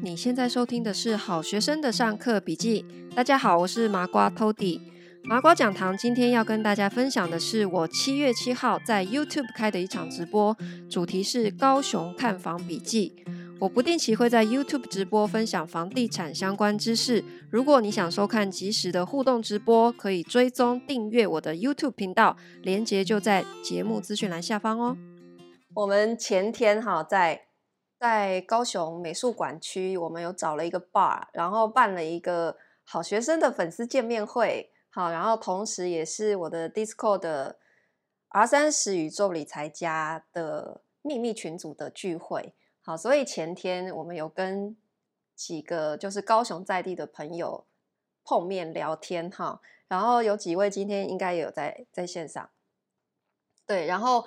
你现在收听的是好学生的上课笔记。大家好，我是麻瓜 Tody。麻瓜讲堂今天要跟大家分享的是我七月七号在 YouTube 开的一场直播，主题是高雄看房笔记。我不定期会在 YouTube 直播分享房地产相关知识。如果你想收看即时的互动直播，可以追踪订阅我的 YouTube 频道，连接就在节目资讯栏下方哦。我们前天哈在。在高雄美术馆区，我们有找了一个 bar，然后办了一个好学生的粉丝见面会，好，然后同时也是我的 Discord 的 R 三十宇宙理财家的秘密群组的聚会，好，所以前天我们有跟几个就是高雄在地的朋友碰面聊天，哈，然后有几位今天应该也有在在线上，对，然后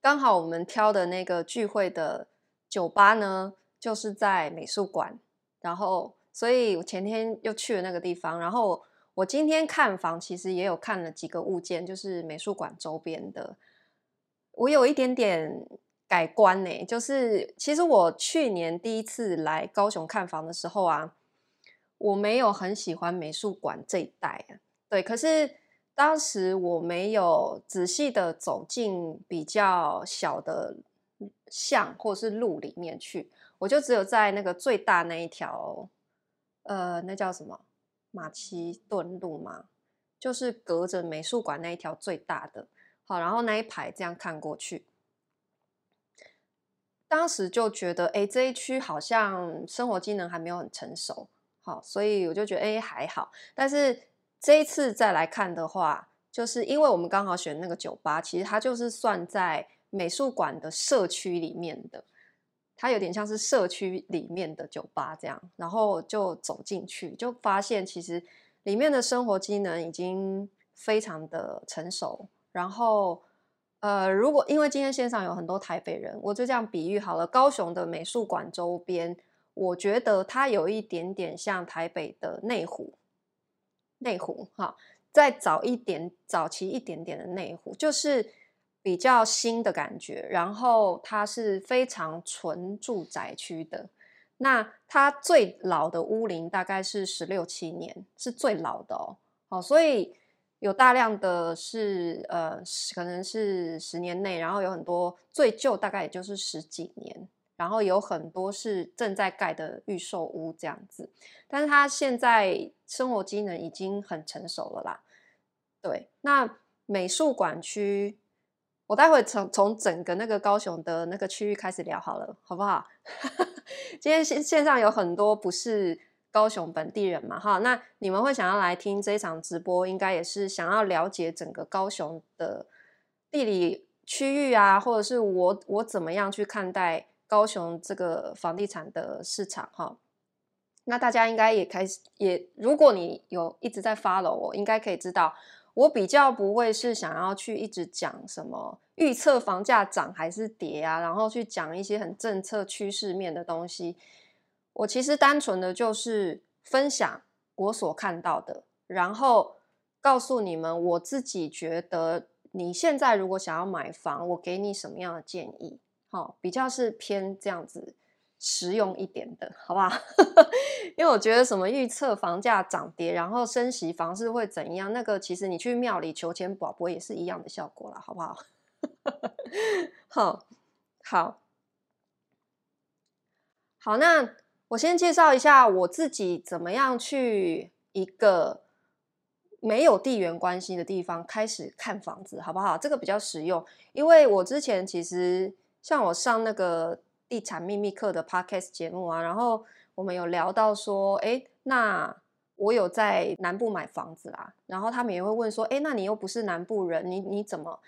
刚好我们挑的那个聚会的。酒吧呢，就是在美术馆，然后，所以我前天又去了那个地方，然后我今天看房，其实也有看了几个物件，就是美术馆周边的，我有一点点改观呢，就是其实我去年第一次来高雄看房的时候啊，我没有很喜欢美术馆这一带啊，对，可是当时我没有仔细的走进比较小的。巷或是路里面去，我就只有在那个最大那一条，呃，那叫什么马其顿路嘛，就是隔着美术馆那一条最大的，好，然后那一排这样看过去，当时就觉得，哎，这一区好像生活机能还没有很成熟，好，所以我就觉得，哎，还好。但是这一次再来看的话，就是因为我们刚好选那个酒吧，其实它就是算在。美术馆的社区里面的，它有点像是社区里面的酒吧这样，然后就走进去，就发现其实里面的生活机能已经非常的成熟。然后，呃，如果因为今天线上有很多台北人，我就这样比喻好了，高雄的美术馆周边，我觉得它有一点点像台北的内湖，内湖哈，再早一点，早期一点点的内湖，就是。比较新的感觉，然后它是非常纯住宅区的。那它最老的屋龄大概是十六七年，是最老的哦。好，所以有大量的是呃，可能是十年内，然后有很多最旧大概也就是十几年，然后有很多是正在盖的预售屋这样子。但是它现在生活机能已经很成熟了啦。对，那美术馆区。我待会从从整个那个高雄的那个区域开始聊好了，好不好？今天线线上有很多不是高雄本地人嘛，哈，那你们会想要来听这一场直播，应该也是想要了解整个高雄的地理区域啊，或者是我我怎么样去看待高雄这个房地产的市场，哈。那大家应该也开始也，如果你有一直在 follow 我，应该可以知道。我比较不会是想要去一直讲什么预测房价涨还是跌啊，然后去讲一些很政策趋势面的东西。我其实单纯的就是分享我所看到的，然后告诉你们我自己觉得你现在如果想要买房，我给你什么样的建议？好，比较是偏这样子。实用一点的，好不好？因为我觉得什么预测房价涨跌，然后升息房市会怎样，那个其实你去庙里求签宝博也是一样的效果啦，好不好？好，好，好，那我先介绍一下我自己怎么样去一个没有地缘关系的地方开始看房子，好不好？这个比较实用，因为我之前其实像我上那个。地产秘密课的 podcast 节目啊，然后我们有聊到说，哎，那我有在南部买房子啦，然后他们也会问说，哎，那你又不是南部人，你你怎么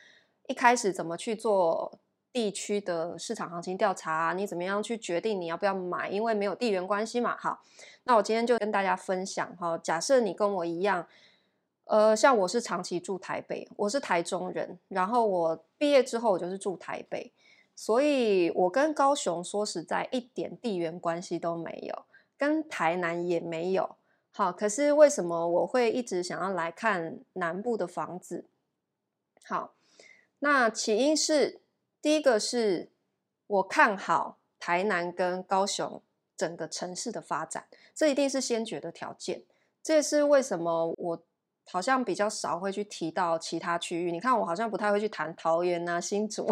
一开始怎么去做地区的市场行情调查啊？你怎么样去决定你要不要买？因为没有地缘关系嘛。好，那我今天就跟大家分享哈，假设你跟我一样，呃，像我是长期住台北，我是台中人，然后我毕业之后我就是住台北。所以，我跟高雄说实在一点地缘关系都没有，跟台南也没有。好，可是为什么我会一直想要来看南部的房子？好，那起因是第一个是我看好台南跟高雄整个城市的发展，这一定是先决的条件。这也是为什么我好像比较少会去提到其他区域。你看，我好像不太会去谈桃园啊、新竹。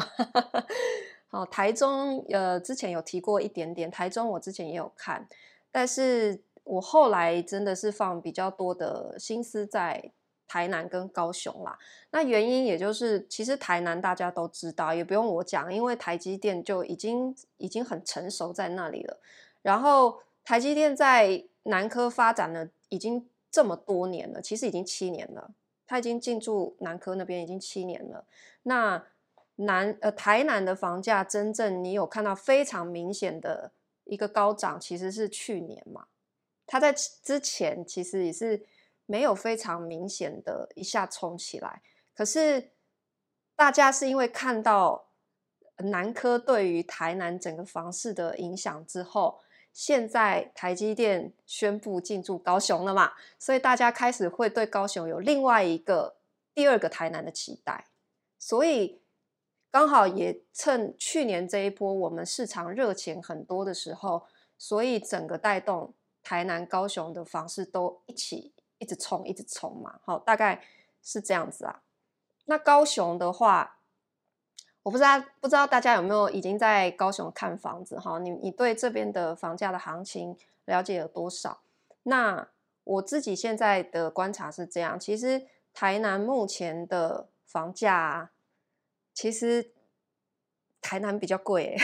好，台中呃，之前有提过一点点，台中我之前也有看，但是我后来真的是放比较多的心思在台南跟高雄啦。那原因也就是，其实台南大家都知道，也不用我讲，因为台积电就已经已经很成熟在那里了。然后台积电在南科发展了已经这么多年了，其实已经七年了，它已经进驻南科那边已经七年了。那南呃台南的房价真正你有看到非常明显的一个高涨，其实是去年嘛。它在之前其实也是没有非常明显的一下冲起来，可是大家是因为看到南科对于台南整个房市的影响之后。现在台积电宣布进驻高雄了嘛，所以大家开始会对高雄有另外一个第二个台南的期待，所以刚好也趁去年这一波我们市场热情很多的时候，所以整个带动台南、高雄的房市都一起一直冲，一直冲嘛，好，大概是这样子啊。那高雄的话。我不知道，不知道大家有没有已经在高雄看房子哈？你你对这边的房价的行情了解有多少？那我自己现在的观察是这样，其实台南目前的房价，其实台南比较贵诶，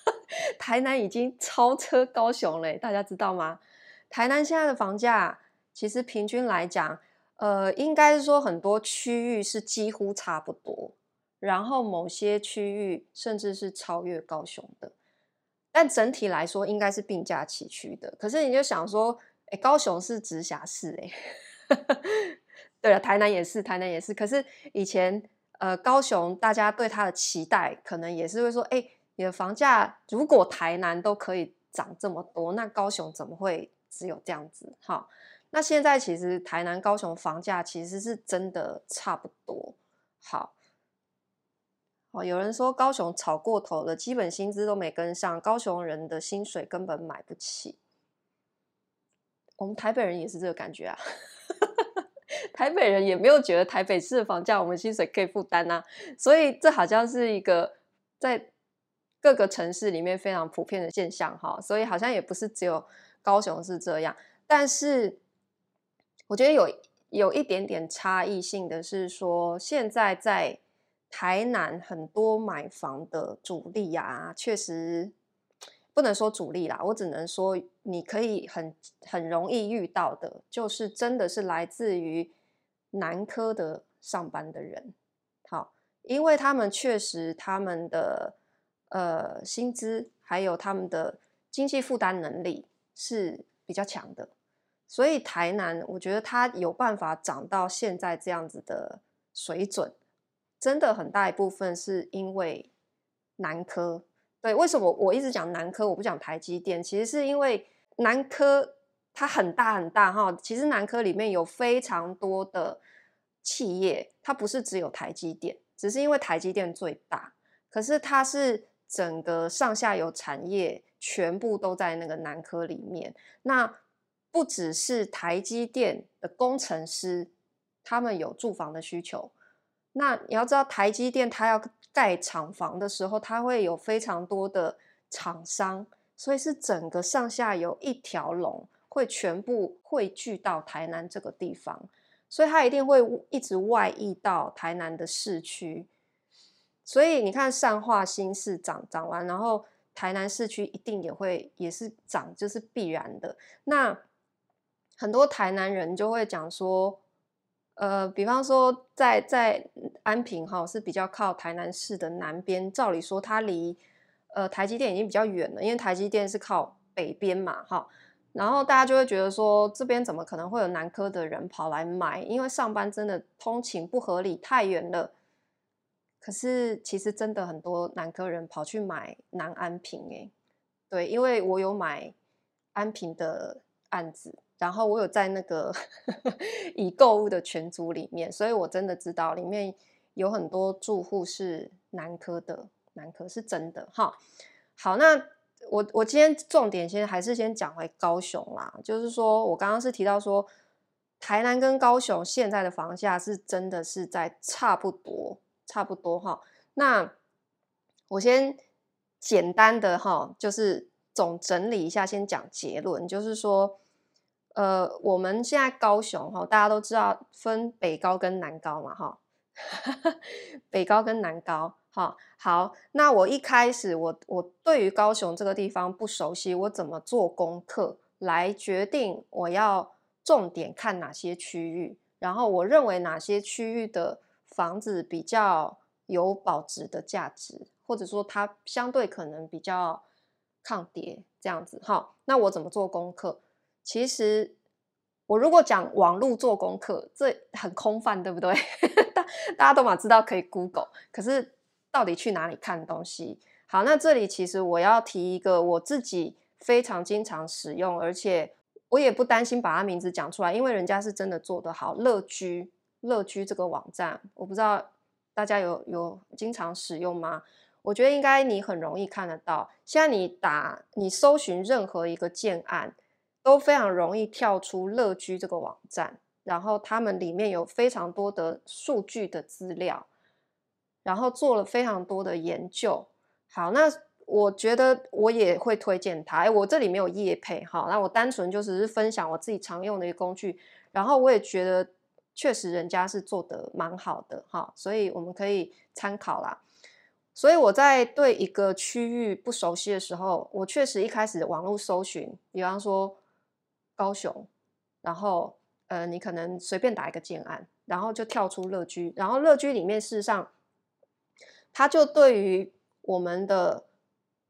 台南已经超车高雄了，大家知道吗？台南现在的房价其实平均来讲，呃，应该是说很多区域是几乎差不多。然后某些区域甚至是超越高雄的，但整体来说应该是并驾齐驱的。可是你就想说，哎，高雄是直辖市，哎，对了，台南也是，台南也是。可是以前呃，高雄大家对它的期待，可能也是会说，哎，你的房价如果台南都可以涨这么多，那高雄怎么会只有这样子？好，那现在其实台南、高雄房价其实是真的差不多。好。哦，有人说高雄炒过头了，基本薪资都没跟上，高雄人的薪水根本买不起。我们台北人也是这个感觉啊，台北人也没有觉得台北市的房价我们薪水可以负担啊，所以这好像是一个在各个城市里面非常普遍的现象哈，所以好像也不是只有高雄是这样，但是我觉得有有一点点差异性的是说，现在在。台南很多买房的主力啊，确实不能说主力啦，我只能说你可以很很容易遇到的，就是真的是来自于南科的上班的人，好，因为他们确实他们的呃薪资还有他们的经济负担能力是比较强的，所以台南我觉得它有办法涨到现在这样子的水准。真的很大一部分是因为南科，对，为什么我一直讲南科，我不讲台积电？其实是因为南科它很大很大哈，其实南科里面有非常多的企业，它不是只有台积电，只是因为台积电最大，可是它是整个上下游产业全部都在那个南科里面。那不只是台积电的工程师，他们有住房的需求。那你要知道，台积电它要盖厂房的时候，它会有非常多的厂商，所以是整个上下游一条龙，会全部汇聚到台南这个地方，所以它一定会一直外溢到台南的市区。所以你看，善化新市涨涨完，然后台南市区一定也会也是涨，就是必然的。那很多台南人就会讲说。呃，比方说在，在安平哈是比较靠台南市的南边，照理说它离呃台积电已经比较远了，因为台积电是靠北边嘛哈。然后大家就会觉得说，这边怎么可能会有南科的人跑来买？因为上班真的通勤不合理，太远了。可是其实真的很多南科人跑去买南安平诶，对，因为我有买安平的案子。然后我有在那个已购物的群组里面，所以我真的知道里面有很多住户是南科的，南科是真的哈。好，那我我今天重点先还是先讲回高雄啦，就是说我刚刚是提到说，台南跟高雄现在的房价是真的是在差不多差不多哈。那我先简单的哈，就是总整理一下，先讲结论，就是说，呃，我们现在高雄哈，大家都知道分北高跟南高嘛哈，北高跟南高。哈好，那我一开始我我对于高雄这个地方不熟悉，我怎么做功课来决定我要重点看哪些区域，然后我认为哪些区域的房子比较有保值的价值，或者说它相对可能比较抗跌这样子。好，那我怎么做功课？其实我如果讲网络做功课，这很空泛，对不对？大大家都嘛知道可以 Google，可是。到底去哪里看东西？好，那这里其实我要提一个我自己非常经常使用，而且我也不担心把它名字讲出来，因为人家是真的做得好。乐居，乐居这个网站，我不知道大家有有经常使用吗？我觉得应该你很容易看得到。现在你打你搜寻任何一个建案，都非常容易跳出乐居这个网站，然后他们里面有非常多的数据的资料。然后做了非常多的研究，好，那我觉得我也会推荐它。哎，我这里没有业配，哈，那我单纯就只是分享我自己常用的一个工具。然后我也觉得确实人家是做的蛮好的，哈，所以我们可以参考啦。所以我在对一个区域不熟悉的时候，我确实一开始网络搜寻，比方说高雄，然后呃，你可能随便打一个建案，然后就跳出乐居，然后乐居里面事实上。它就对于我们的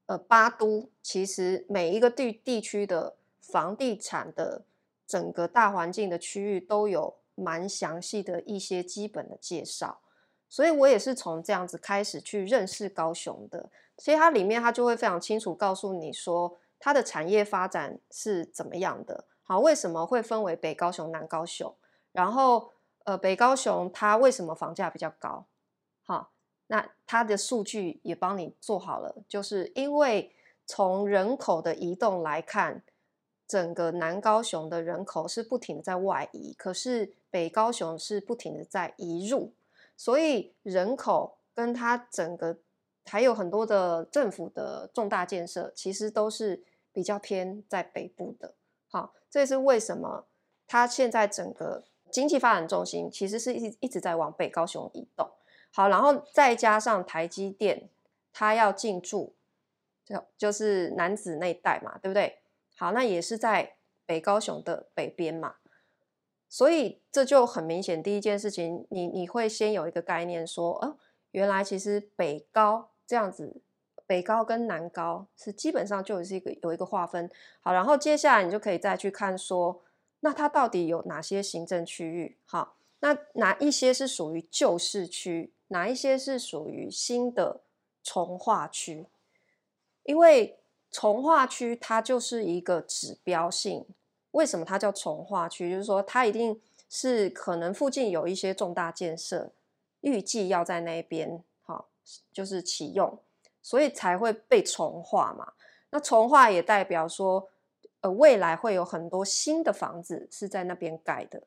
呃八都，其实每一个地地区的房地产的整个大环境的区域都有蛮详细的一些基本的介绍，所以我也是从这样子开始去认识高雄的。所以它里面它就会非常清楚告诉你说它的产业发展是怎么样的，好，为什么会分为北高雄、南高雄，然后呃北高雄它为什么房价比较高，好。那它的数据也帮你做好了，就是因为从人口的移动来看，整个南高雄的人口是不停的在外移，可是北高雄是不停的在移入，所以人口跟它整个还有很多的政府的重大建设，其实都是比较偏在北部的。好，这也是为什么它现在整个经济发展重心其实是一一直在往北高雄移动。好，然后再加上台积电，它要进驻，就就是南子那一带嘛，对不对？好，那也是在北高雄的北边嘛，所以这就很明显，第一件事情，你你会先有一个概念说，哦，原来其实北高这样子，北高跟南高是基本上就是一个有一个划分。好，然后接下来你就可以再去看说，那它到底有哪些行政区域？好，那哪一些是属于旧市区？哪一些是属于新的从化区？因为从化区它就是一个指标性。为什么它叫从化区？就是说它一定是可能附近有一些重大建设，预计要在那边，好，就是启用，所以才会被重化嘛。那重化也代表说，呃，未来会有很多新的房子是在那边盖的，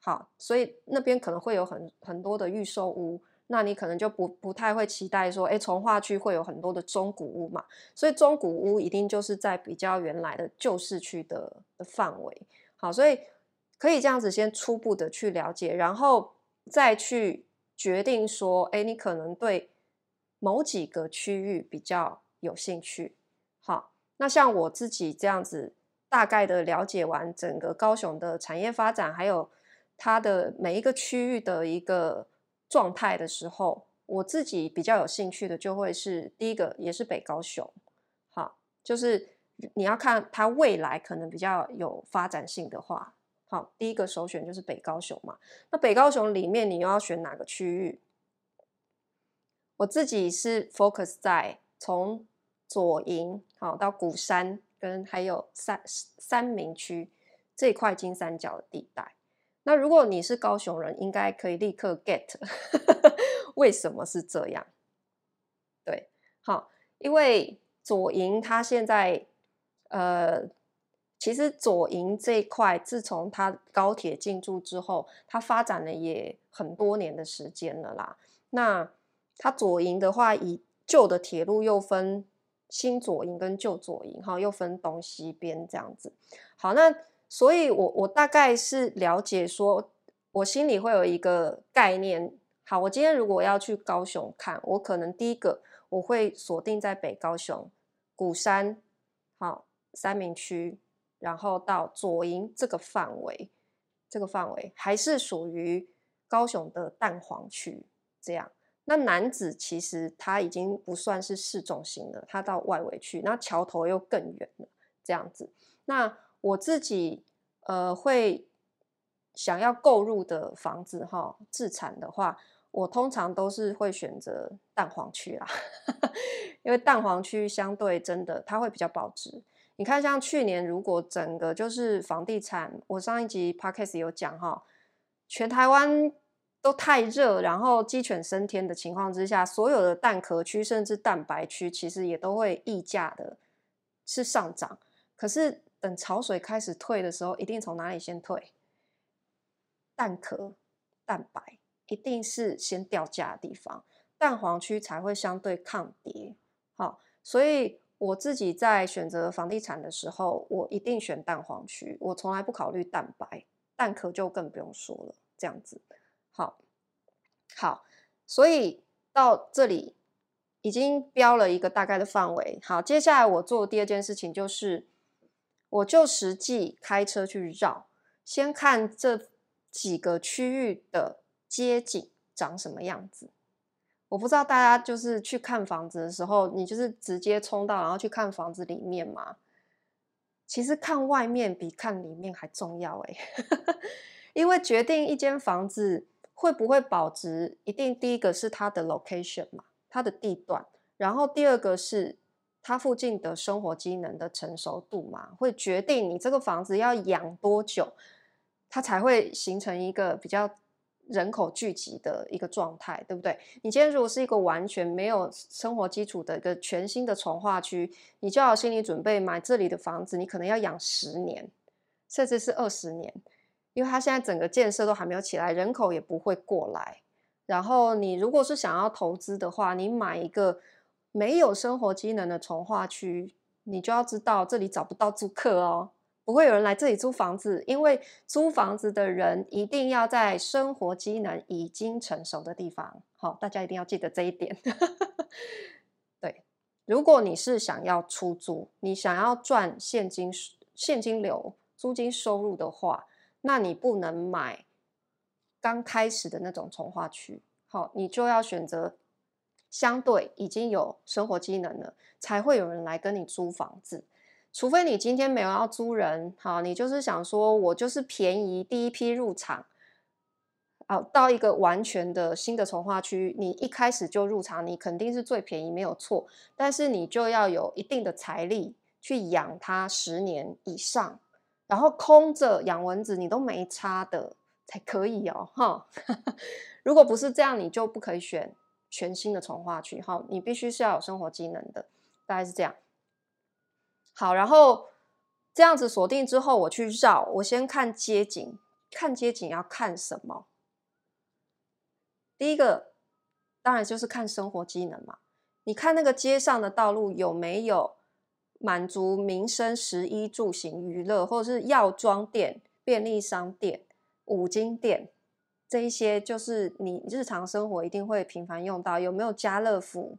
好，所以那边可能会有很很多的预售屋。那你可能就不不太会期待说，哎，重划区会有很多的中古屋嘛，所以中古屋一定就是在比较原来的旧市区的的范围。好，所以可以这样子先初步的去了解，然后再去决定说，哎，你可能对某几个区域比较有兴趣。好，那像我自己这样子大概的了解完整个高雄的产业发展，还有它的每一个区域的一个。状态的时候，我自己比较有兴趣的就会是第一个，也是北高雄，好，就是你要看它未来可能比较有发展性的话，好，第一个首选就是北高雄嘛。那北高雄里面你又要选哪个区域？我自己是 focus 在从左营好到鼓山跟还有三三民区这块金三角的地带。那如果你是高雄人，应该可以立刻 get 为什么是这样？对，好，因为左营它现在呃。其实左营这一块，自从它高铁进驻之后，它发展了也很多年的时间了啦。那它左营的话，以旧的铁路又分新左营跟旧左营，哈，又分东西边这样子。好，那所以我我大概是了解说，我心里会有一个概念。好，我今天如果要去高雄看，我可能第一个我会锁定在北高雄鼓山，好，三民区。然后到左营这个范围，这个范围还是属于高雄的蛋黄区。这样，那男子其实他已经不算是市中心了，他到外围去，那桥头又更远了。这样子，那我自己呃会想要购入的房子哈，自产的话，我通常都是会选择蛋黄区啦，因为蛋黄区相对真的它会比较保值。你看，像去年如果整个就是房地产，我上一集 podcast 有讲哈，全台湾都太热，然后鸡犬升天的情况之下，所有的蛋壳区甚至蛋白区，其实也都会溢价的，是上涨。可是等潮水开始退的时候，一定从哪里先退？蛋壳、蛋白一定是先掉价的地方，蛋黄区才会相对抗跌。好，所以。我自己在选择房地产的时候，我一定选蛋黄区，我从来不考虑蛋白，蛋壳就更不用说了。这样子，好，好，所以到这里已经标了一个大概的范围。好，接下来我做的第二件事情就是，我就实际开车去绕，先看这几个区域的街景长什么样子。我不知道大家就是去看房子的时候，你就是直接冲到然后去看房子里面吗？其实看外面比看里面还重要诶，因为决定一间房子会不会保值，一定第一个是它的 location 嘛，它的地段，然后第二个是它附近的生活机能的成熟度嘛，会决定你这个房子要养多久，它才会形成一个比较。人口聚集的一个状态，对不对？你今天如果是一个完全没有生活基础的一个全新的重划区，你就要心理准备，买这里的房子，你可能要养十年，甚至是二十年，因为它现在整个建设都还没有起来，人口也不会过来。然后你如果是想要投资的话，你买一个没有生活机能的重划区，你就要知道这里找不到租客哦。不会有人来这里租房子，因为租房子的人一定要在生活机能已经成熟的地方。好，大家一定要记得这一点。对，如果你是想要出租，你想要赚现金现金流、租金收入的话，那你不能买刚开始的那种从化区。好，你就要选择相对已经有生活机能了，才会有人来跟你租房子。除非你今天没有要租人，好，你就是想说，我就是便宜第一批入场，好，到一个完全的新的从化区，你一开始就入场，你肯定是最便宜，没有错。但是你就要有一定的财力去养它十年以上，然后空着养蚊子你都没差的才可以哦，哈。如果不是这样，你就不可以选全新的从化区，哈，你必须是要有生活机能的，大概是这样。好，然后这样子锁定之后，我去绕，我先看街景。看街景要看什么？第一个当然就是看生活机能嘛。你看那个街上的道路有没有满足民生、食衣住行、娱乐，或者是药妆店、便利商店、五金店这一些，就是你日常生活一定会频繁用到。有没有家乐福？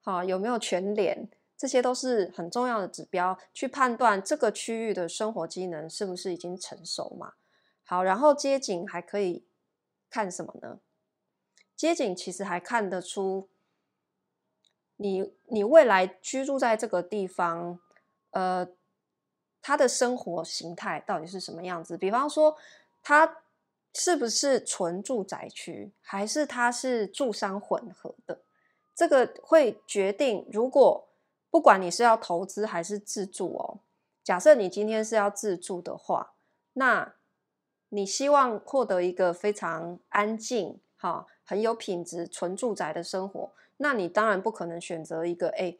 好，有没有全联？这些都是很重要的指标，去判断这个区域的生活机能是不是已经成熟嘛。好，然后街景还可以看什么呢？街景其实还看得出你你未来居住在这个地方，呃，他的生活形态到底是什么样子？比方说，他是不是纯住宅区，还是他是住商混合的？这个会决定如果。不管你是要投资还是自住哦，假设你今天是要自住的话，那你希望获得一个非常安静、哈很有品质、纯住宅的生活，那你当然不可能选择一个诶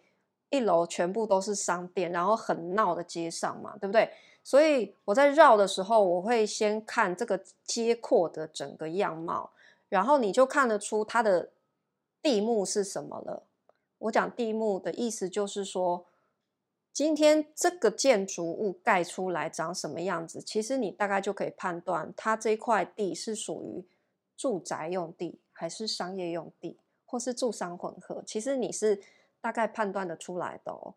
一楼全部都是商店，然后很闹的街上嘛，对不对？所以我在绕的时候，我会先看这个街廓的整个样貌，然后你就看得出它的地目是什么了。我讲地目的意思就是说，今天这个建筑物盖出来长什么样子，其实你大概就可以判断它这块地是属于住宅用地，还是商业用地，或是住商混合。其实你是大概判断得出来的哦。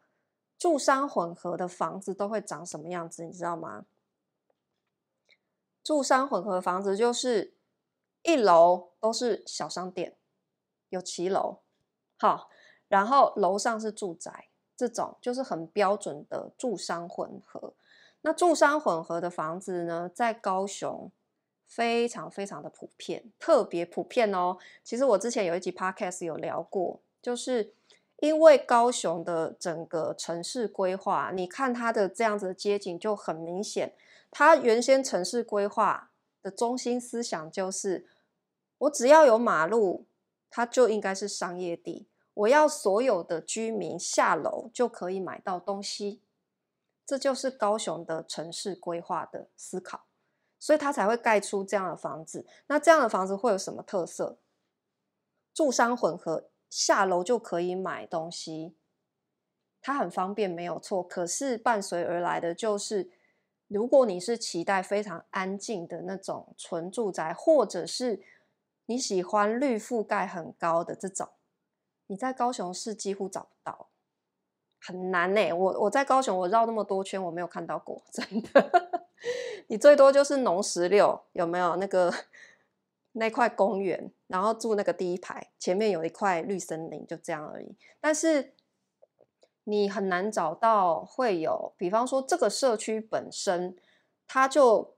住商混合的房子都会长什么样子，你知道吗？住商混合房子就是一楼都是小商店，有骑楼，好。然后楼上是住宅，这种就是很标准的住商混合。那住商混合的房子呢，在高雄非常非常的普遍，特别普遍哦。其实我之前有一集 podcast 有聊过，就是因为高雄的整个城市规划，你看它的这样子的街景就很明显。它原先城市规划的中心思想就是，我只要有马路，它就应该是商业地。我要所有的居民下楼就可以买到东西，这就是高雄的城市规划的思考，所以他才会盖出这样的房子。那这样的房子会有什么特色？住商混合，下楼就可以买东西，它很方便，没有错。可是伴随而来的就是，如果你是期待非常安静的那种纯住宅，或者是你喜欢绿覆盖很高的这种。你在高雄市几乎找不到，很难呢、我我在高雄，我绕那么多圈，我没有看到过，真的。你最多就是农十六，有没有那个那块公园？然后住那个第一排，前面有一块绿森林，就这样而已。但是你很难找到会有，比方说这个社区本身，它就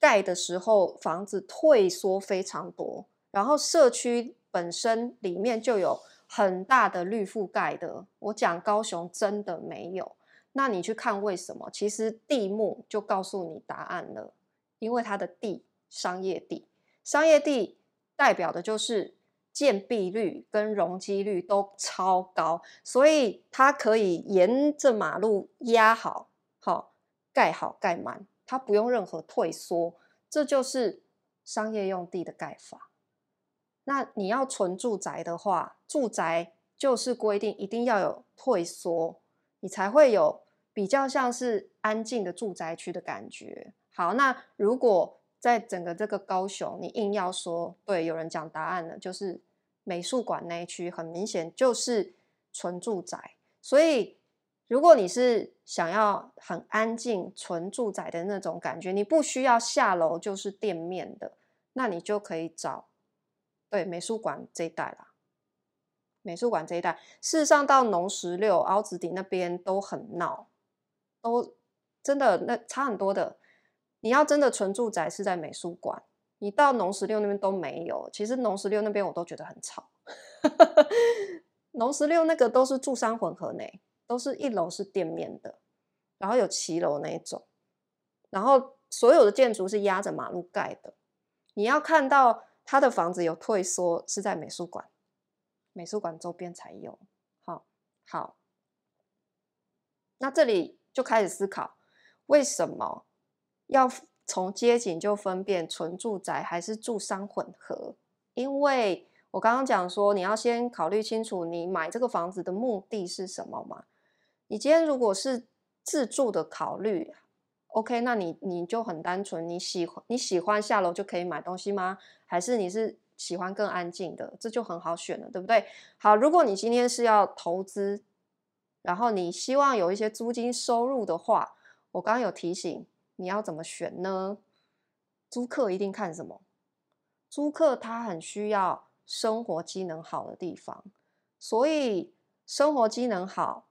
盖的时候房子退缩非常多，然后社区。本身里面就有很大的绿覆盖的，我讲高雄真的没有。那你去看为什么？其实地目就告诉你答案了，因为它的地商业地，商业地代表的就是建蔽率跟容积率都超高，所以它可以沿着马路压好，好盖好盖满，它不用任何退缩，这就是商业用地的盖法。那你要纯住宅的话，住宅就是规定一定要有退缩，你才会有比较像是安静的住宅区的感觉。好，那如果在整个这个高雄，你硬要说，对，有人讲答案了，就是美术馆那一区，很明显就是纯住宅。所以，如果你是想要很安静纯住宅的那种感觉，你不需要下楼就是店面的，那你就可以找。对，美术馆这一带啦，美术馆这一带，事实上到农十六、凹子底那边都很闹，都真的那差很多的。你要真的纯住宅是在美术馆，你到农十六那边都没有。其实农十六那边我都觉得很吵，农十六那个都是住商混合呢，都是一楼是店面的，然后有骑楼那一种，然后所有的建筑是压着马路盖的，你要看到。他的房子有退缩，是在美术馆，美术馆周边才有。好，好，那这里就开始思考，为什么要从街景就分辨纯住宅还是住商混合？因为我刚刚讲说，你要先考虑清楚，你买这个房子的目的是什么嘛？你今天如果是自住的考虑。OK，那你你就很单纯，你喜欢你喜欢下楼就可以买东西吗？还是你是喜欢更安静的？这就很好选了，对不对？好，如果你今天是要投资，然后你希望有一些租金收入的话，我刚刚有提醒你要怎么选呢？租客一定看什么？租客他很需要生活机能好的地方，所以生活机能好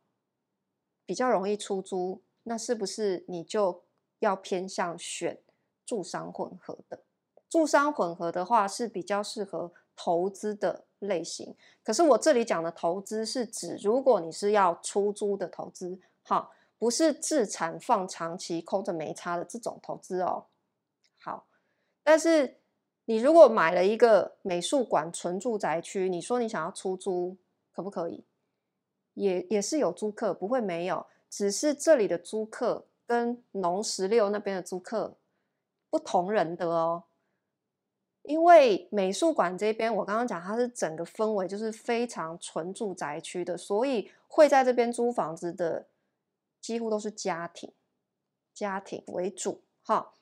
比较容易出租，那是不是你就？要偏向选住商混合的，住商混合的话是比较适合投资的类型。可是我这里讲的投资是指，如果你是要出租的投资，好，不是自产放长期空着没差的这种投资哦。好，但是你如果买了一个美术馆纯住宅区，你说你想要出租，可不可以？也也是有租客，不会没有，只是这里的租客跟农十六那边的租客不同人的哦。因为美术馆这边，我刚刚讲它是整个氛围就是非常纯住宅区的，所以会在这边租房子的几乎都是家庭，家庭为主哈。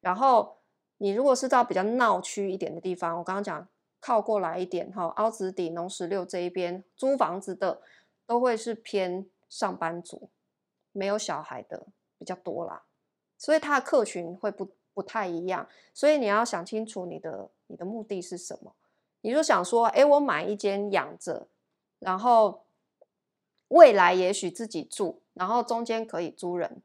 然后你如果是到比较闹区一点的地方，我刚刚讲靠过来一点哈，凹子底、农十六这一边租房子的都会是偏上班族，没有小孩的比较多啦，所以它的客群会不。不太一样，所以你要想清楚你的你的目的是什么。你就想说，哎，我买一间养着，然后未来也许自己住，然后中间可以租人，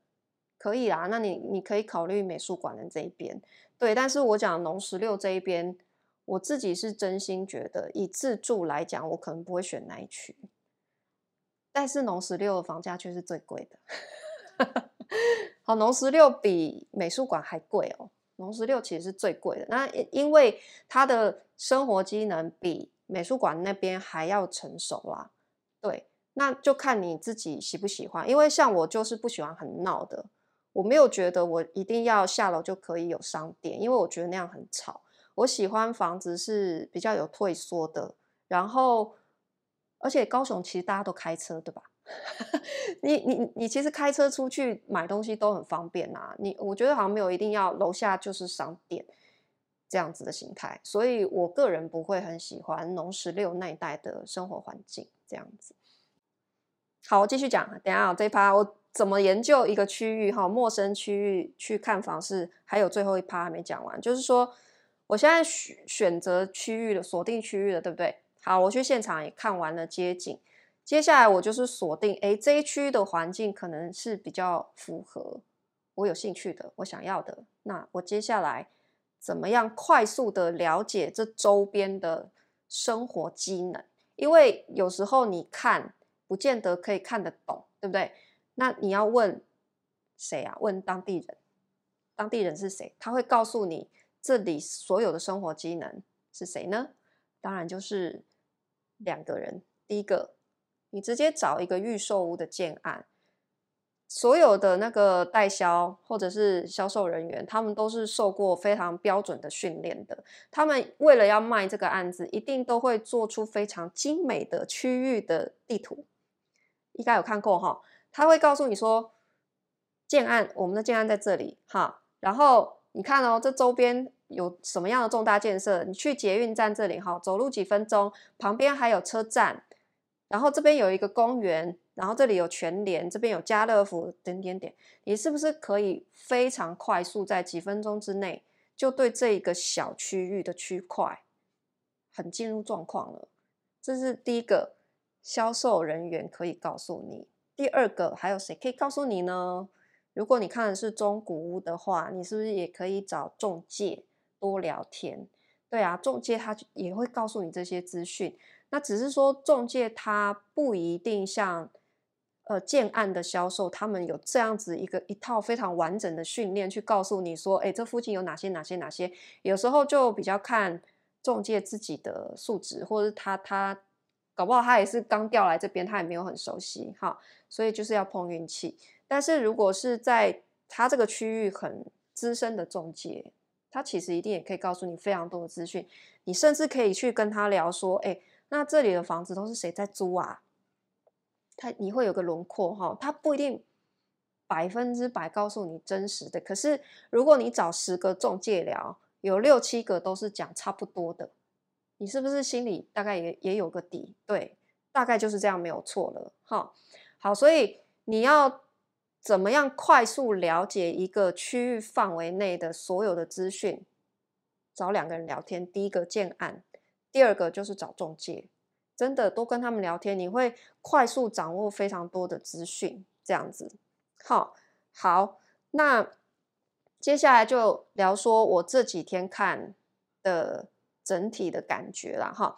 可以啦。那你你可以考虑美术馆的这一边，对。但是我讲农十六这一边，我自己是真心觉得，以自住来讲，我可能不会选那一区。但是农十六的房价却是最贵的。好，农十六比美术馆还贵哦。农十六其实是最贵的，那因为它的生活机能比美术馆那边还要成熟啦。对，那就看你自己喜不喜欢。因为像我就是不喜欢很闹的，我没有觉得我一定要下楼就可以有商店，因为我觉得那样很吵。我喜欢房子是比较有退缩的，然后而且高雄其实大家都开车，对吧？你你你其实开车出去买东西都很方便啊，你我觉得好像没有一定要楼下就是商店这样子的形态，所以我个人不会很喜欢农十六那一带的生活环境这样子。好，我继续讲，等一下这一趴我怎么研究一个区域哈，陌生区域去看房是还有最后一趴还没讲完，就是说我现在选选择区域的，锁定区域了，对不对？好，我去现场也看完了街景。接下来我就是锁定，哎，这一区的环境可能是比较符合我有兴趣的，我想要的。那我接下来怎么样快速的了解这周边的生活机能？因为有时候你看不见得可以看得懂，对不对？那你要问谁啊？问当地人。当地人是谁？他会告诉你这里所有的生活机能是谁呢？当然就是两个人。第一个。你直接找一个预售屋的建案，所有的那个代销或者是销售人员，他们都是受过非常标准的训练的。他们为了要卖这个案子，一定都会做出非常精美的区域的地图。应该有看过哈，他会告诉你说，建案，我们的建案在这里哈。然后你看哦，这周边有什么样的重大建设？你去捷运站这里哈，走路几分钟，旁边还有车站。然后这边有一个公园，然后这里有全联，这边有家乐福，点点点，你是不是可以非常快速在几分钟之内就对这一个小区域的区块很进入状况了？这是第一个销售人员可以告诉你。第二个还有谁可以告诉你呢？如果你看的是中古屋的话，你是不是也可以找中介多聊天？对啊，中介他也会告诉你这些资讯。那只是说，中介他不一定像呃建案的销售，他们有这样子一个一套非常完整的训练，去告诉你说，哎，这附近有哪些哪些哪些。有时候就比较看中介自己的素质，或者是他他搞不好他也是刚调来这边，他也没有很熟悉哈，所以就是要碰运气。但是如果是在他这个区域很资深的中介，他其实一定也可以告诉你非常多的资讯，你甚至可以去跟他聊说，哎。那这里的房子都是谁在租啊？他你会有个轮廓哈，他不一定百分之百告诉你真实的。可是如果你找十个中介聊，有六七个都是讲差不多的，你是不是心里大概也也有个底？对，大概就是这样，没有错了哈。好，所以你要怎么样快速了解一个区域范围内的所有的资讯？找两个人聊天，第一个建案。第二个就是找中介，真的多跟他们聊天，你会快速掌握非常多的资讯。这样子，好，好，那接下来就聊说我这几天看的整体的感觉啦。哈。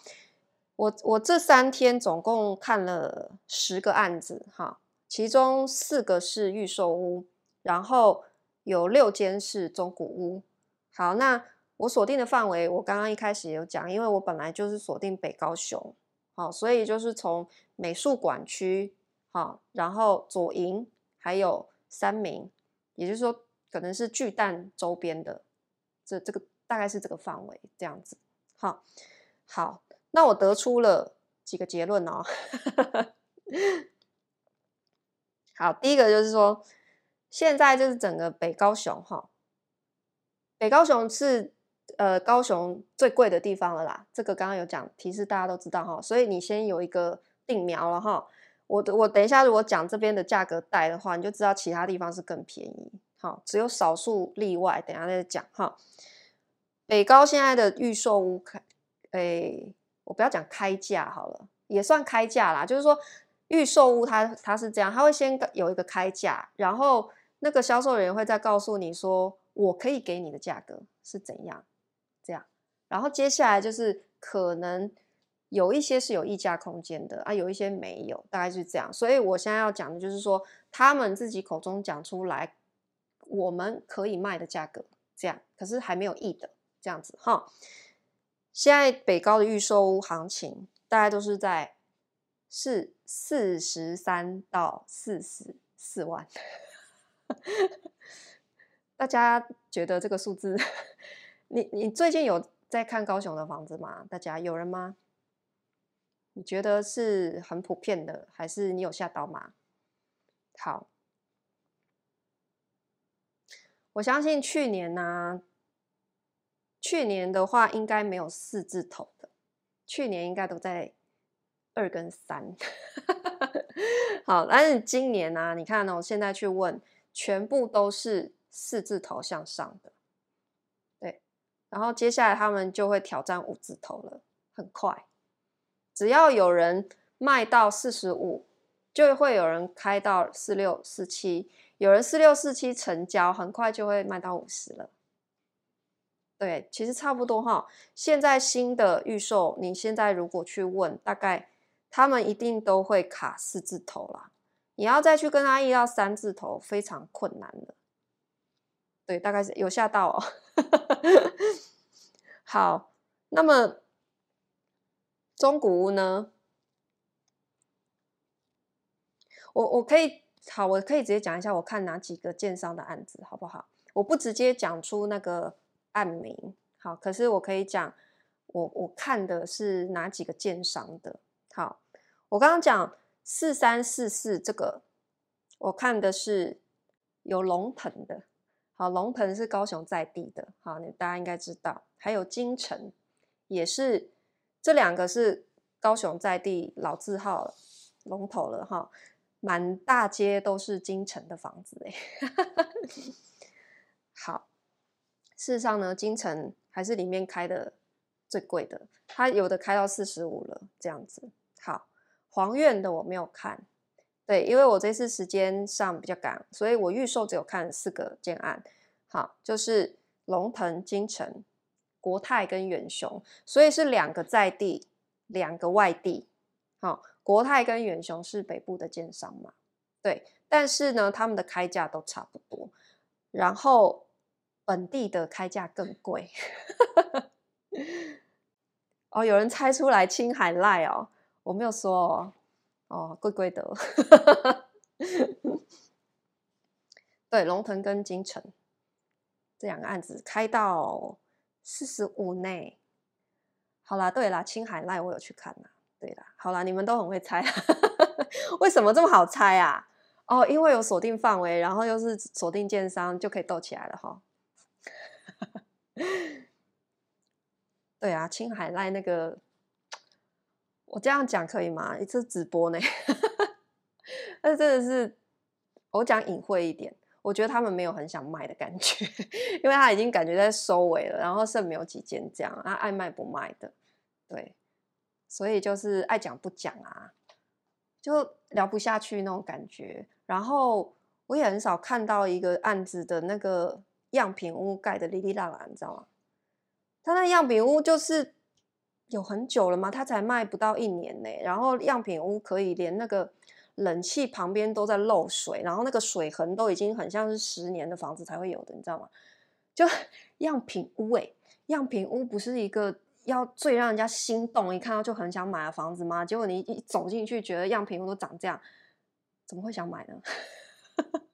我我这三天总共看了十个案子，哈，其中四个是预售屋，然后有六间是中古屋。好，那。我锁定的范围，我刚刚一开始有讲，因为我本来就是锁定北高雄，好，所以就是从美术馆区，好，然后左营还有三民，也就是说可能是巨蛋周边的，这这个大概是这个范围这样子。好，好，那我得出了几个结论哦。好，第一个就是说，现在就是整个北高雄哈，北高雄是呃高雄最贵的地方了啦。这个刚刚有讲提示，大家都知道哈，所以你先有一个定苗了哈。我我等一下如果讲这边的价格带的话，你就知道其他地方是更便宜。好，只有少数例外，等下再讲哈。北高现在的预售屋开，诶，我不要讲开价好了，也算开价啦，就是说。预售屋它它是这样，它会先有一个开价，然后那个销售人员会再告诉你说，我可以给你的价格是怎样，这样，然后接下来就是可能有一些是有溢价空间的啊，有一些没有，大概是这样。所以我现在要讲的就是说，他们自己口中讲出来，我们可以卖的价格这样，可是还没有议的这样子哈。现在北高的预售屋行情大概都是在。是四十三到四十四万，大家觉得这个数字？你你最近有在看高雄的房子吗？大家有人吗？你觉得是很普遍的，还是你有吓到吗？好，我相信去年呢、去年的话应该没有四字头的，去年应该都在。二跟三，好，但是今年呢、你看呢、我现在去问，全部都是四字头向上的，然后接下来他们就会挑战五字头了，很快，只要有人卖到四十五，就会有人开到四六四七，有人四六四七成交，很快就会卖到五十了。对，其实差不多哈。现在新的预售，你现在如果去问，大概。他们一定都会卡四字头啦，你要再去跟他议到三字头，非常困难的。对，大概是有吓到哦。好，那么中古屋呢？我我可以好，我可以直接讲一下，我看哪几个建商的案子，好不好？我不直接讲出那个案名，好，可是我可以讲，我我看的是哪几个建商的，好。我刚刚讲四三四四这个，我看的是有龙腾的，好，龙腾是高雄在地的，好，你大家应该知道，还有金城也是，这两个是高雄在地老字号了，龙头了哈，满大街都是金城的房子哎，好，事实上呢，金城还是里面开的最贵的，它有的开到四十五了，这样子，好。黄苑的我没有看，对，因为我这次时间上比较赶，所以我预售只有看四个建案，好，就是龙腾、金城、国泰跟远雄，所以是两个在地，两个外地，好，国泰跟远雄是北部的建商嘛，对，但是呢，他们的开价都差不多，然后本地的开价更贵，哦，有人猜出来青海赖哦。我没有说哦，哦，贵贵的，对，龙腾跟金城这两个案子开到四十五内，好啦，对啦，青海赖我有去看啦，对啦，好啦，你们都很会猜，为什么这么好猜啊？哦，因为有锁定范围，然后又是锁定建商，就可以斗起来了哈。对啊，青海赖那个。我这样讲可以吗？一次直播呢，但真的是我讲隐晦一点，我觉得他们没有很想卖的感觉，因为他已经感觉在收尾了，然后剩没有几间这样，他爱卖不卖的，对，所以就是爱讲不讲啊，就聊不下去那种感觉。然后我也很少看到一个案子的那个样品屋盖的哩哩啦啦，你知道吗？他那样品屋就是。有很久了吗？它才卖不到一年呢。然后样品屋可以连那个冷气旁边都在漏水，然后那个水痕都已经很像是十年的房子才会有的，你知道吗？就 样品屋诶，样品屋不是一个要最让人家心动，一看到就很想买的房子吗？结果你一走进去，觉得样品屋都长这样，怎么会想买呢？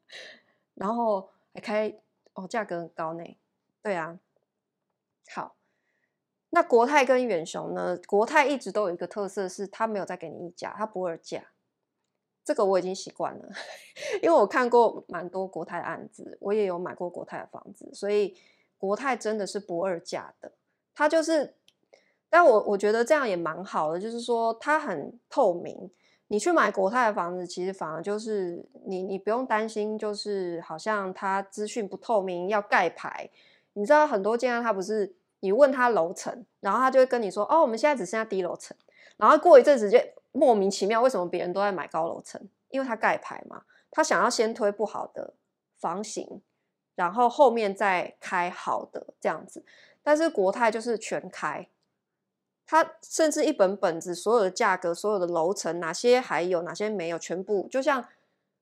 然后还开哦，价格很高呢。对啊，好，那国泰跟远雄呢？国泰一直都有一个特色，是它没有再给你溢价，它不二价。这个我已经习惯了，因为我看过蛮多国泰案子，我也有买过国泰的房子，所以国泰真的是不二价的。它就是。但我我觉得这样也蛮好的，就是说它很透明。你去买国泰的房子，其实反而就是你你不用担心，就是好像它资讯不透明，要盖牌。你知道很多建案，它不是你问他楼层，然后他就会跟你说：“哦，我们现在只剩下低楼层。”然后过一阵子就莫名其妙，为什么别人都在买高楼层？因为他盖牌嘛，他想要先推不好的房型，然后后面再开好的这样子。但是国泰就是全开。他甚至一本本子，所有的价格、所有的楼层，哪些还有，哪些没有，全部就像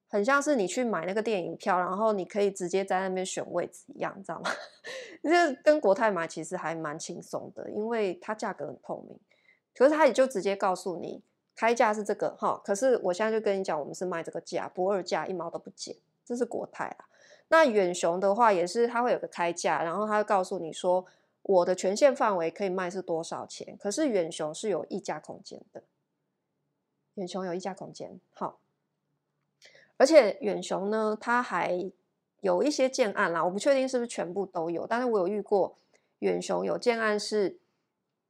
很像是你去买那个电影票，然后你可以直接在那边选位置一样，知道吗？这 跟国泰买其实还蛮轻松的，因为它价格很透明，可是它也就直接告诉你开价是这个哈。可是我现在就跟你讲，我们是卖这个价，不二价，一毛都不减，这是国泰啊。那远雄的话也是，它会有个开价，然后它会告诉你说。我的权限范围可以卖是多少钱？可是远雄是有溢价空间的，远雄有溢价空间。好，而且远雄呢，它还有一些建案啦，我不确定是不是全部都有，但是我有遇过远雄有建案是，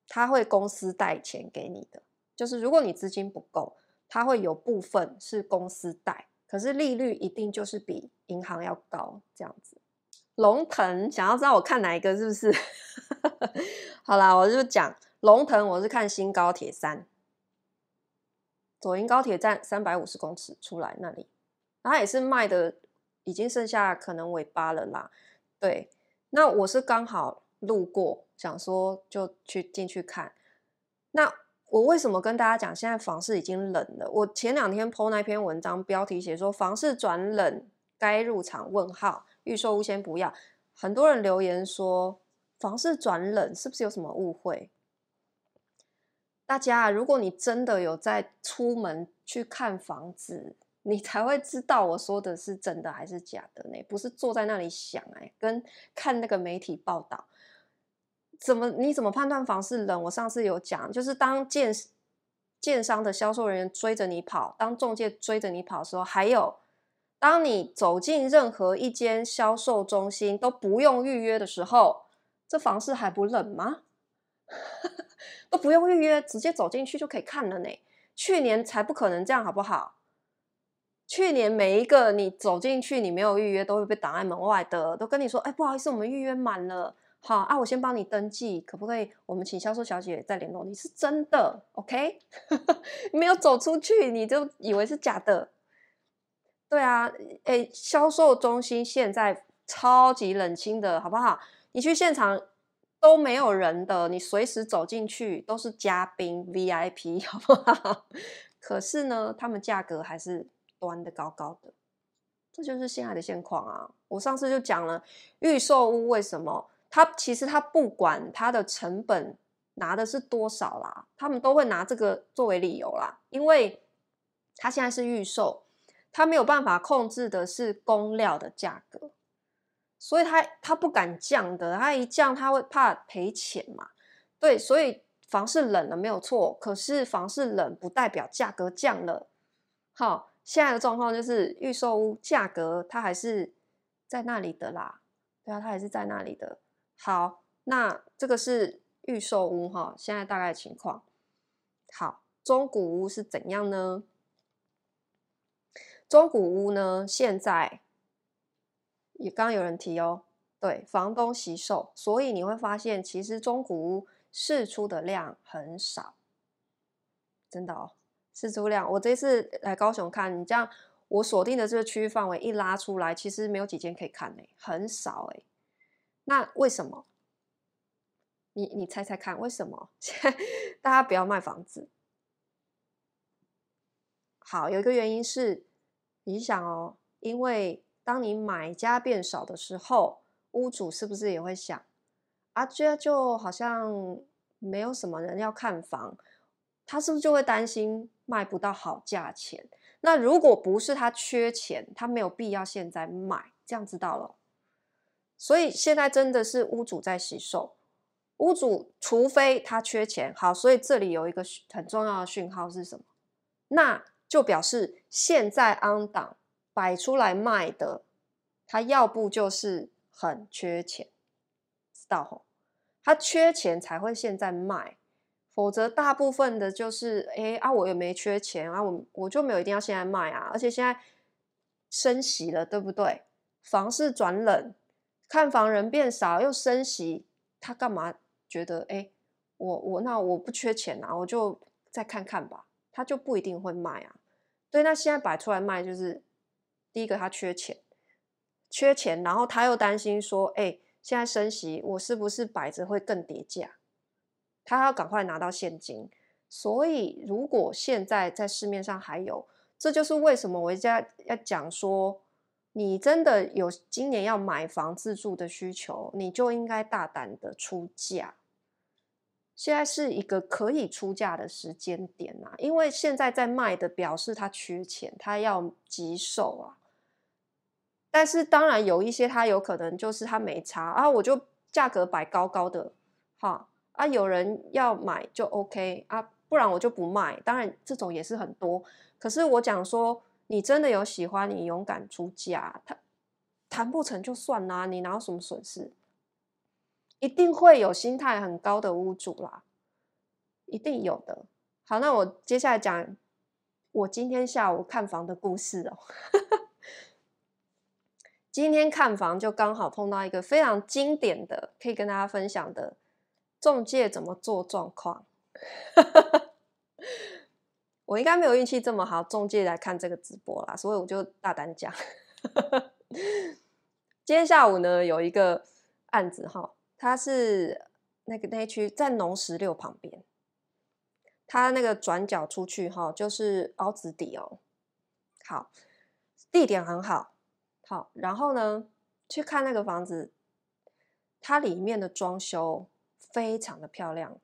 他会公司贷钱给你的，就是如果你资金不够，他会有部分是公司贷，可是利率一定就是比银行要高，这样子。龙腾想要知道我看哪一个是不是？好啦，我就讲龙腾，我是看新高铁三，左营高铁站三百五十公尺出来那里，它也是卖的，已经剩下可能尾巴了啦。对，那我是刚好路过，想说就去进去看。那我为什么跟大家讲现在房市已经冷了？我前两天 po 那篇文章，标题写说房市转冷，该入场？问号。预售屋先不要，很多人留言说房市转冷，是不是有什么误会？大家，如果你真的有在出门去看房子，你才会知道我说的是真的还是假的呢？不是坐在那里想哎，跟看那个媒体报道，怎么你怎么判断房市冷？我上次有讲，就是当建建商的销售人员追着你跑，当中介追着你跑的时候，还有。当你走进任何一间销售中心都不用预约的时候，这房市还不冷吗？都不用预约，直接走进去就可以看了呢。去年才不可能这样，好不好？去年每一个你走进去，你没有预约，都会被挡在门外的，都跟你说：“哎，不好意思，我们预约满了。”好啊，我先帮你登记，可不可以？我们请销售小姐再联络你。是真的，OK？你 没有走出去，你就以为是假的。对啊，诶，销售中心现在超级冷清的，好不好？你去现场都没有人的，你随时走进去都是嘉宾 VIP，好不好？可是呢，他们价格还是端的高高的，这就是现在的现况啊！我上次就讲了，预售屋为什么？他其实他不管他的成本拿的是多少啦，他们都会拿这个作为理由啦，因为他现在是预售。他没有办法控制的是工料的价格，所以他他不敢降的，他一降他会怕赔钱嘛。对，所以房市冷了没有错，可是房市冷不代表价格降了。好，现在的状况就是预售屋价格它还是在那里的啦，对啊，它还是在那里的。好，那这个是预售屋哈，现在大概情况。好，中古屋是怎样呢？中古屋呢，现在也刚有人提哦，对，房东惜售，所以你会发现，其实中古屋释出的量很少，真的哦，释出量。我这次来高雄看，你这样，我锁定的这个区域范围一拉出来，其实没有几间可以看呢，很少哎。那为什么？你你猜猜看，为什么？大家不要卖房子。好，有一个原因是。你想哦，因为当你买家变少的时候，屋主是不是也会想啊？这就好像没有什么人要看房，他是不是就会担心卖不到好价钱？那如果不是他缺钱，他没有必要现在卖，这样知道了。所以现在真的是屋主在洗售，屋主除非他缺钱，好，所以这里有一个很重要的讯号是什么？那就表示现在 on 档摆出来卖的，他要不就是很缺钱，知道吼？他缺钱才会现在卖，否则大部分的就是，哎啊，我也没缺钱啊，我我就没有一定要现在卖啊，而且现在升息了，对不对？房市转冷。看房人变少，又升息，他干嘛觉得哎，我我那我不缺钱啊，我就再看看吧，他就不一定会卖啊。对，那现在摆出来卖，就是第一个他缺钱，缺钱，然后他又担心说，哎，现在升息，我是不是摆着会更跌价？他要赶快拿到现金。所以如果现在在市面上还有，这就是为什么我家要讲说。你真的有今年要买房自住的需求，你就应该大胆的出价。现在是一个可以出价的时间点啊，因为现在在卖的表示他缺钱，他要急售啊。但是当然有一些他有可能就是他没差啊，我就价格摆高高的，哈啊，有人要买就 OK 啊，不然我就不卖。当然这种也是很多，可是我讲说。你真的有喜欢，你勇敢出价，他谈不成就算啦，你哪有什么损失？一定会有心态很高的屋主啦，一定有的。好，那我接下来讲我今天下午看房的故事哦。今天看房就刚好碰到一个非常经典的，可以跟大家分享的中介怎么做状况。我应该没有运气这么好，中介来看这个直播啦，所以我就大胆讲。今天下午呢，有一个案子哈，它是那个那一区在农十六旁边，它那个转角出去哈，就是凹子底哦。好，地点很好，好，然后呢，去看那个房子，它里面的装修非常的漂亮。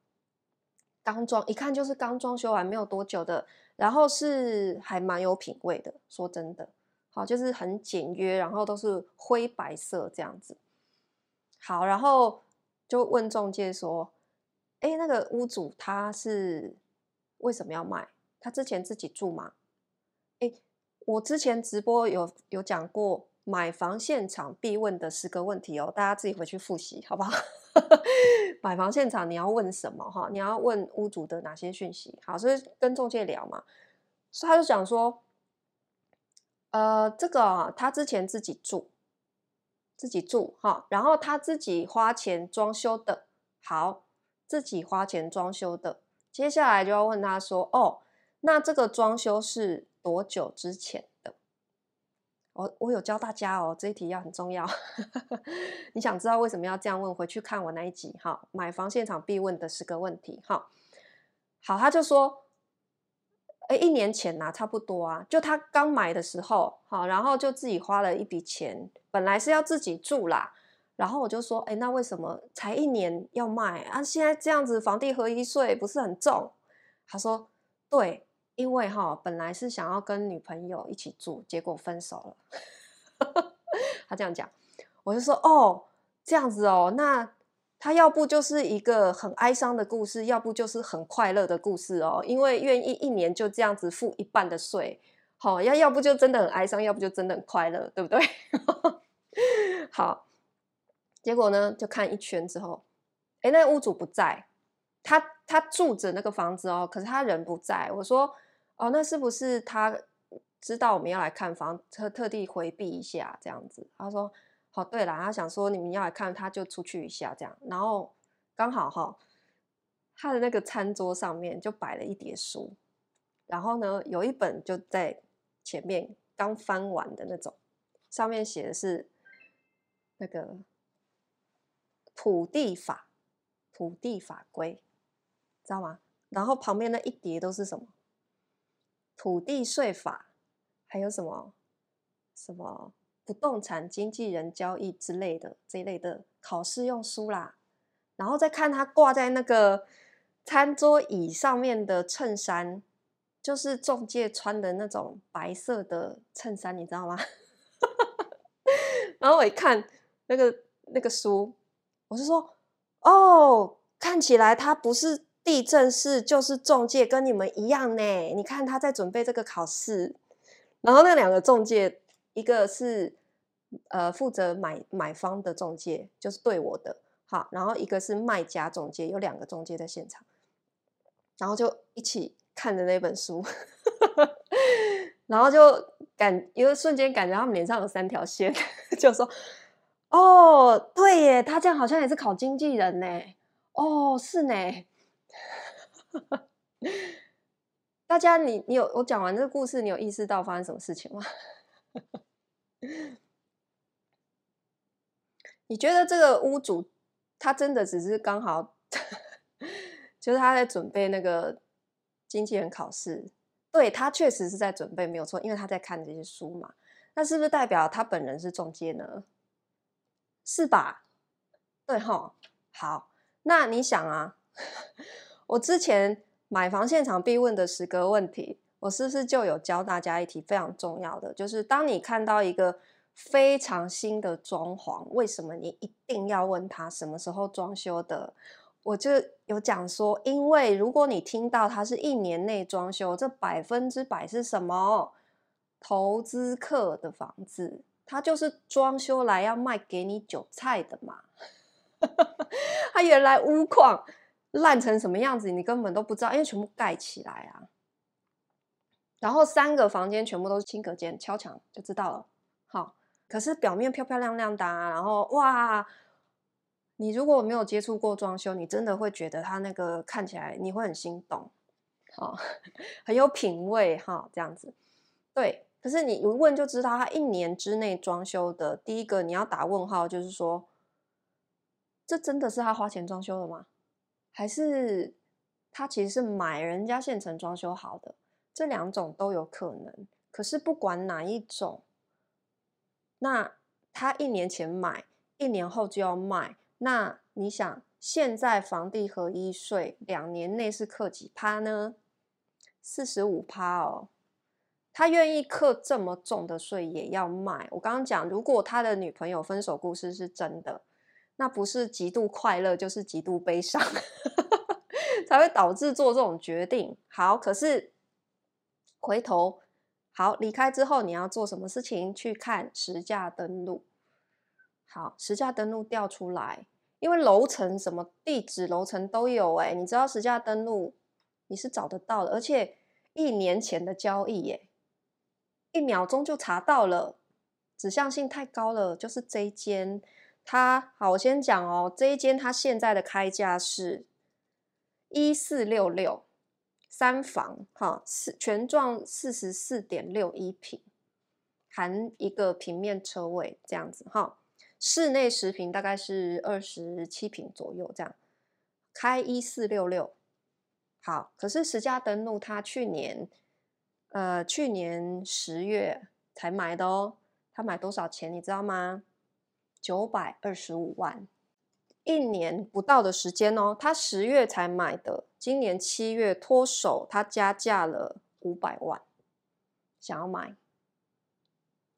刚装一看就是刚装修完没有多久的，然后是还蛮有品味的。说真的，好，就是很简约，然后都是灰白色这样子。好，然后就问中介说：“哎，那个屋主他是为什么要卖？他之前自己住吗？”哎，我之前直播有有讲过买房现场必问的十个问题哦，大家自己回去复习好不好？买房现场你要问什么哈？你要问屋主的哪些讯息？好，所以跟中介聊嘛，所以他就讲说，呃，这个啊，他之前自己住，自己住哈，然后他自己花钱装修的，好，自己花钱装修的，接下来就要问他说，哦，那这个装修是多久之前？我我有教大家哦，这一题要很重要。你想知道为什么要这样问？回去看我那一集哈，买房现场必问的十个问题哈。好，他就说，哎，一年前呐，差不多啊，就他刚买的时候，好，然后就自己花了一笔钱，本来是要自己住啦，然后我就说，哎，那为什么才一年要卖啊？现在这样子房地合一税不是很重？他说，对。因为哈，本来是想要跟女朋友一起住，结果分手了。他这样讲，我就说哦，这样子哦，那他要不就是一个很哀伤的故事，要不就是很快乐的故事哦。因为愿意一年就这样子付一半的税，好，要要不就真的很哀伤，要不就真的很快乐，对不对？好，结果呢，就看一圈之后，哎，那屋主不在，他他住着那个房子哦，可是他人不在。我说。哦，那是不是他知道我们要来看房，特特地回避一下这样子？他说：“好，对了，他想说你们要来看，他就出去一下这样。然后刚好哈，他的那个餐桌上面就摆了一叠书，然后呢，有一本就在前面刚翻完的那种，上面写的是那个土地法、土地法规，知道吗？然后旁边那一叠都是什么？”土地税法，还有什么什么不动产经纪人交易之类的这一类的考试用书啦，然后再看他挂在那个餐桌椅上面的衬衫，就是中介穿的那种白色的衬衫，你知道吗？然后我一看那个那个书，我就说：“哦，看起来他不是地震是，就是中介，跟你们一样呢。你看他在准备这个考试。”然后那两个中介，一个是呃负责买买方的中介，就是对我的，好，然后一个是卖家中介，有两个中介在现场，然后就一起。看着那本书，然后就感一个瞬间感觉他们脸上有三条线，就说：“哦，对耶，他这样好像也是考经纪人呢。哦，是呢。” 大家你，你有我讲完这个故事，你有意识到发生什么事情吗？你觉得这个屋主他真的只是刚好，就是他在准备那个？经纪人考试，对，他确实是在准备，没有错，因为他在看这些书嘛。那是不是代表他本人是中介呢？是吧？对哈。好，那你想啊，我之前买房现场必问的十个问题，我是不是就有教大家一题非常重要的？就是当你看到一个非常新的装潢，为什么你一定要问他什么时候装修的？我就有讲说，因为如果你听到它是一年内装修，这百分之百是什么？投资客的房子，它就是装修来要卖给你韭菜的嘛。它原来屋况烂成什么样子，你根本都不知道，因为全部盖起来啊。然后三个房间全部都是轻隔间，敲墙就知道了。好，可是表面漂漂亮亮的啊，然后哇。你如果没有接触过装修，你真的会觉得它那个看起来你会很心动，好，很有品味哈，这样子。对，可是你一问就知道，它一年之内装修的第一个你要打问号，就是说，这真的是他花钱装修的吗？还是他其实是买人家现成装修好的？这两种都有可能。可是不管哪一种，那他一年前买，一年后就要卖。那你想，现在房地合一税两年内是克几趴呢？四十五趴哦。他愿意克这么重的税也要卖。我刚刚讲，如果他的女朋友分手故事是真的，那不是极度快乐，就是极度悲伤，才会导致做这种决定。好，可是回头好离开之后，你要做什么事情？去看实价登录。好，实价登录调出来。因为楼层什么地址、楼层都有哎，你知道实价登录你是找得到的，而且一年前的交易耶，一秒钟就查到了，指向性太高了。就是这一间，它好，我先讲哦，这一间它现在的开价是一四六六三房，哈，四全幢四十四点六一平，含一个平面车位这样子哈。室内十平大概是二十七平左右，这样开一四六六，好。可是实价登录他去年，呃，去年十月才买的哦。他买多少钱你知道吗？九百二十五万，一年不到的时间哦。他十月才买的，今年七月脱手，他加价了五百万，想要买，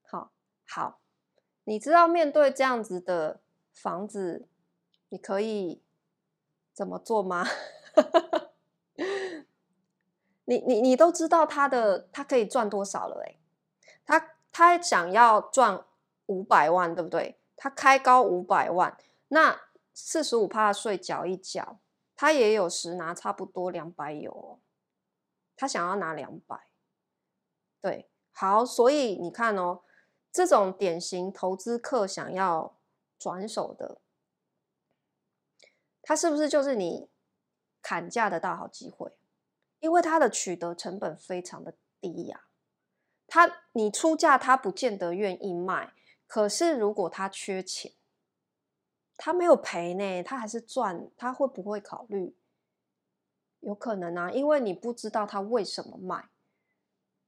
好，好。你知道面对这样子的房子，你可以怎么做吗？你你你都知道他的他可以赚多少了诶，他他想要赚五百万，对不对？他开高五百万，那四十五趴的税缴一缴，他也有时拿差不多两百有哦。他想要拿两百，对，好，所以你看哦。这种典型投资客想要转手的，他是不是就是你砍价的大好机会？因为他的取得成本非常的低呀，他你出价他不见得愿意卖，可是如果他缺钱，他没有赔呢，他还是赚，他会不会考虑？有可能啊，因为你不知道他为什么卖，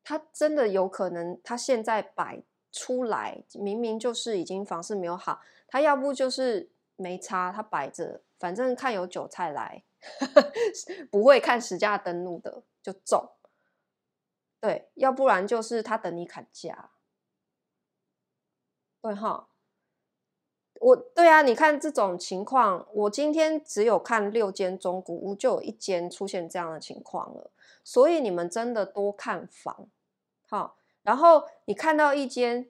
他真的有可能他现在摆。出来明明就是已经房市没有好，他要不就是没差，他摆着，反正看有韭菜来，不会看实价登录的就中。对，要不然就是他等你砍价。对哈，我对啊，你看这种情况，我今天只有看六间中古屋，就有一间出现这样的情况了。所以你们真的多看房，好，然后你看到一间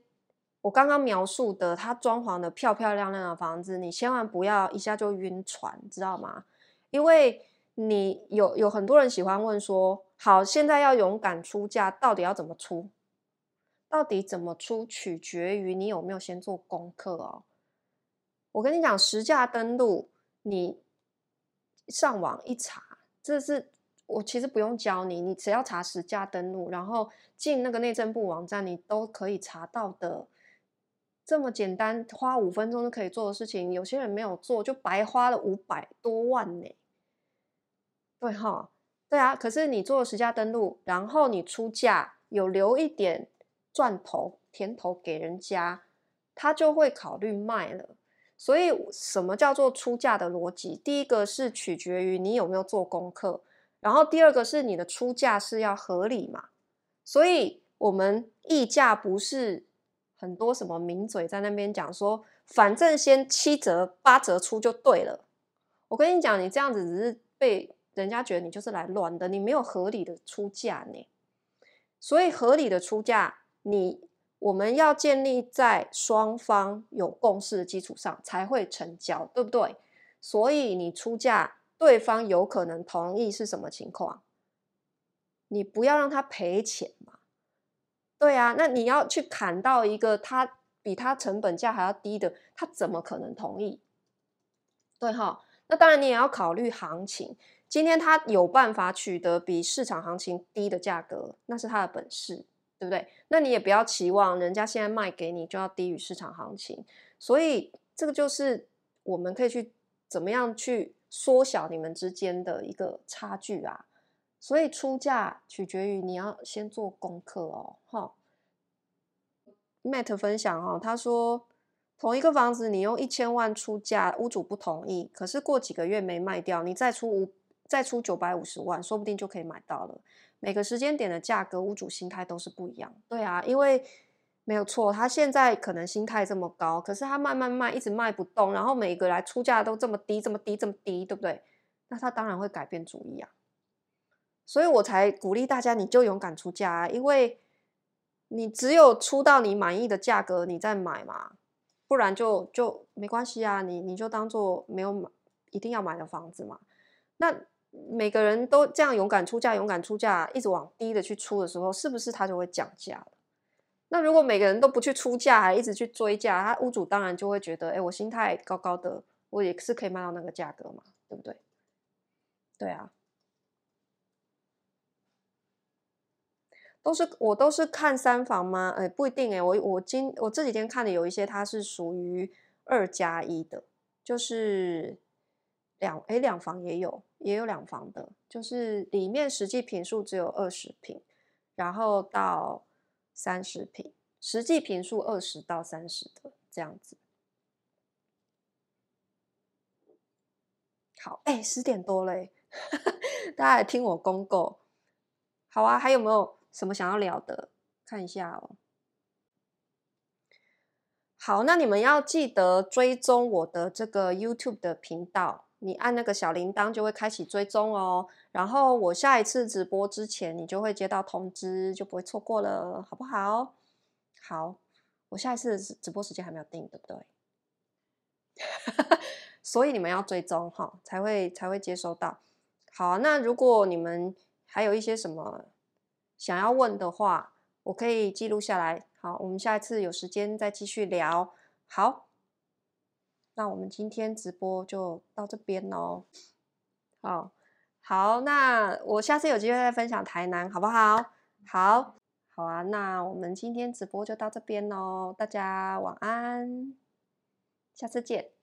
我刚刚描述的，它装潢的漂漂亮亮的房子，你千万不要一下就晕船，知道吗？因为你有有很多人喜欢问说，好，现在要勇敢出价，到底要怎么出？到底怎么出，取决于你有没有先做功课哦。我跟你讲，实价登录，你上网一查，这是我其实不用教你，你只要查实价登录，然后进那个内政部网站，你都可以查到的。这么简单，花五分钟就可以做的事情，有些人没有做，就白花了五百多万呢。对哈，对啊，可是你做了实价登录，然后你出价有留一点赚头甜头给人家，他就会考虑卖了。所以什么叫做出价的逻辑？第一个是取决于你有没有做功课，然后第二个是你的出价是要合理嘛。所以我们溢价不是很多什么名嘴在那边讲说，反正先七折八折出就对了。我跟你讲，你这样子只是被。人家觉得你就是来乱的，你没有合理的出价呢。所以合理的出价，你我们要建立在双方有共识的基础上才会成交，对不对？所以你出价，对方有可能同意是什么情况？你不要让他赔钱嘛。对啊，那你要去砍到一个他比他成本价还要低的，他怎么可能同意？对哈，那当然你也要考虑行情。今天他有办法取得比市场行情低的价格，那是他的本事，对不对？那你也不要期望人家现在卖给你就要低于市场行情，所以这个就是我们可以去怎么样去缩小你们之间的一个差距啊。所以出价取决于你要先做功课哦。哈，Matt 分享哈，他说同一个房子你用一千万出价，屋主不同意，可是过几个月没卖掉，你再出五。再出九百五十万，说不定就可以买到了。每个时间点的价格，屋主心态都是不一样。对啊，因为没有错，他现在可能心态这么高，可是他慢慢卖，一直卖不动，然后每个来出价都这么低，这么低，这么低，对不对？那他当然会改变主意啊。所以我才鼓励大家，你就勇敢出价啊，因为你只有出到你满意的价格，你再买嘛，不然就就没关系啊，你你就当做没有买，一定要买的房子嘛。那每个人都这样勇敢出价，勇敢出价，一直往低的去出的时候，是不是他就会降价了？那如果每个人都不去出价，还一直去追价，他屋主当然就会觉得，哎，我心态高高的，我也是可以卖到那个价格嘛，对不对？对啊，都是我都是看三房吗？哎，不一定哎，我我今我这几天看的有一些，它是属于二加一的，就是。两诶，两房也有，也有两房的，就是里面实际坪数只有二十坪，然后到三十坪，实际坪数二十到三十的这样子。好，哎，十点多嘞，大家来听我公告。好啊，还有没有什么想要聊的？看一下哦。好，那你们要记得追踪我的这个 YouTube 的频道。你按那个小铃铛就会开启追踪哦，然后我下一次直播之前，你就会接到通知，就不会错过了，好不好？好，我下一次直播时间还没有定，对不对？所以你们要追踪哈，才会才会接收到。好，那如果你们还有一些什么想要问的话，我可以记录下来。好，我们下一次有时间再继续聊。好。那我们今天直播就到这边喽。好，好，那我下次有机会再分享台南，好不好？好，好啊。那我们今天直播就到这边喽，大家晚安，下次见。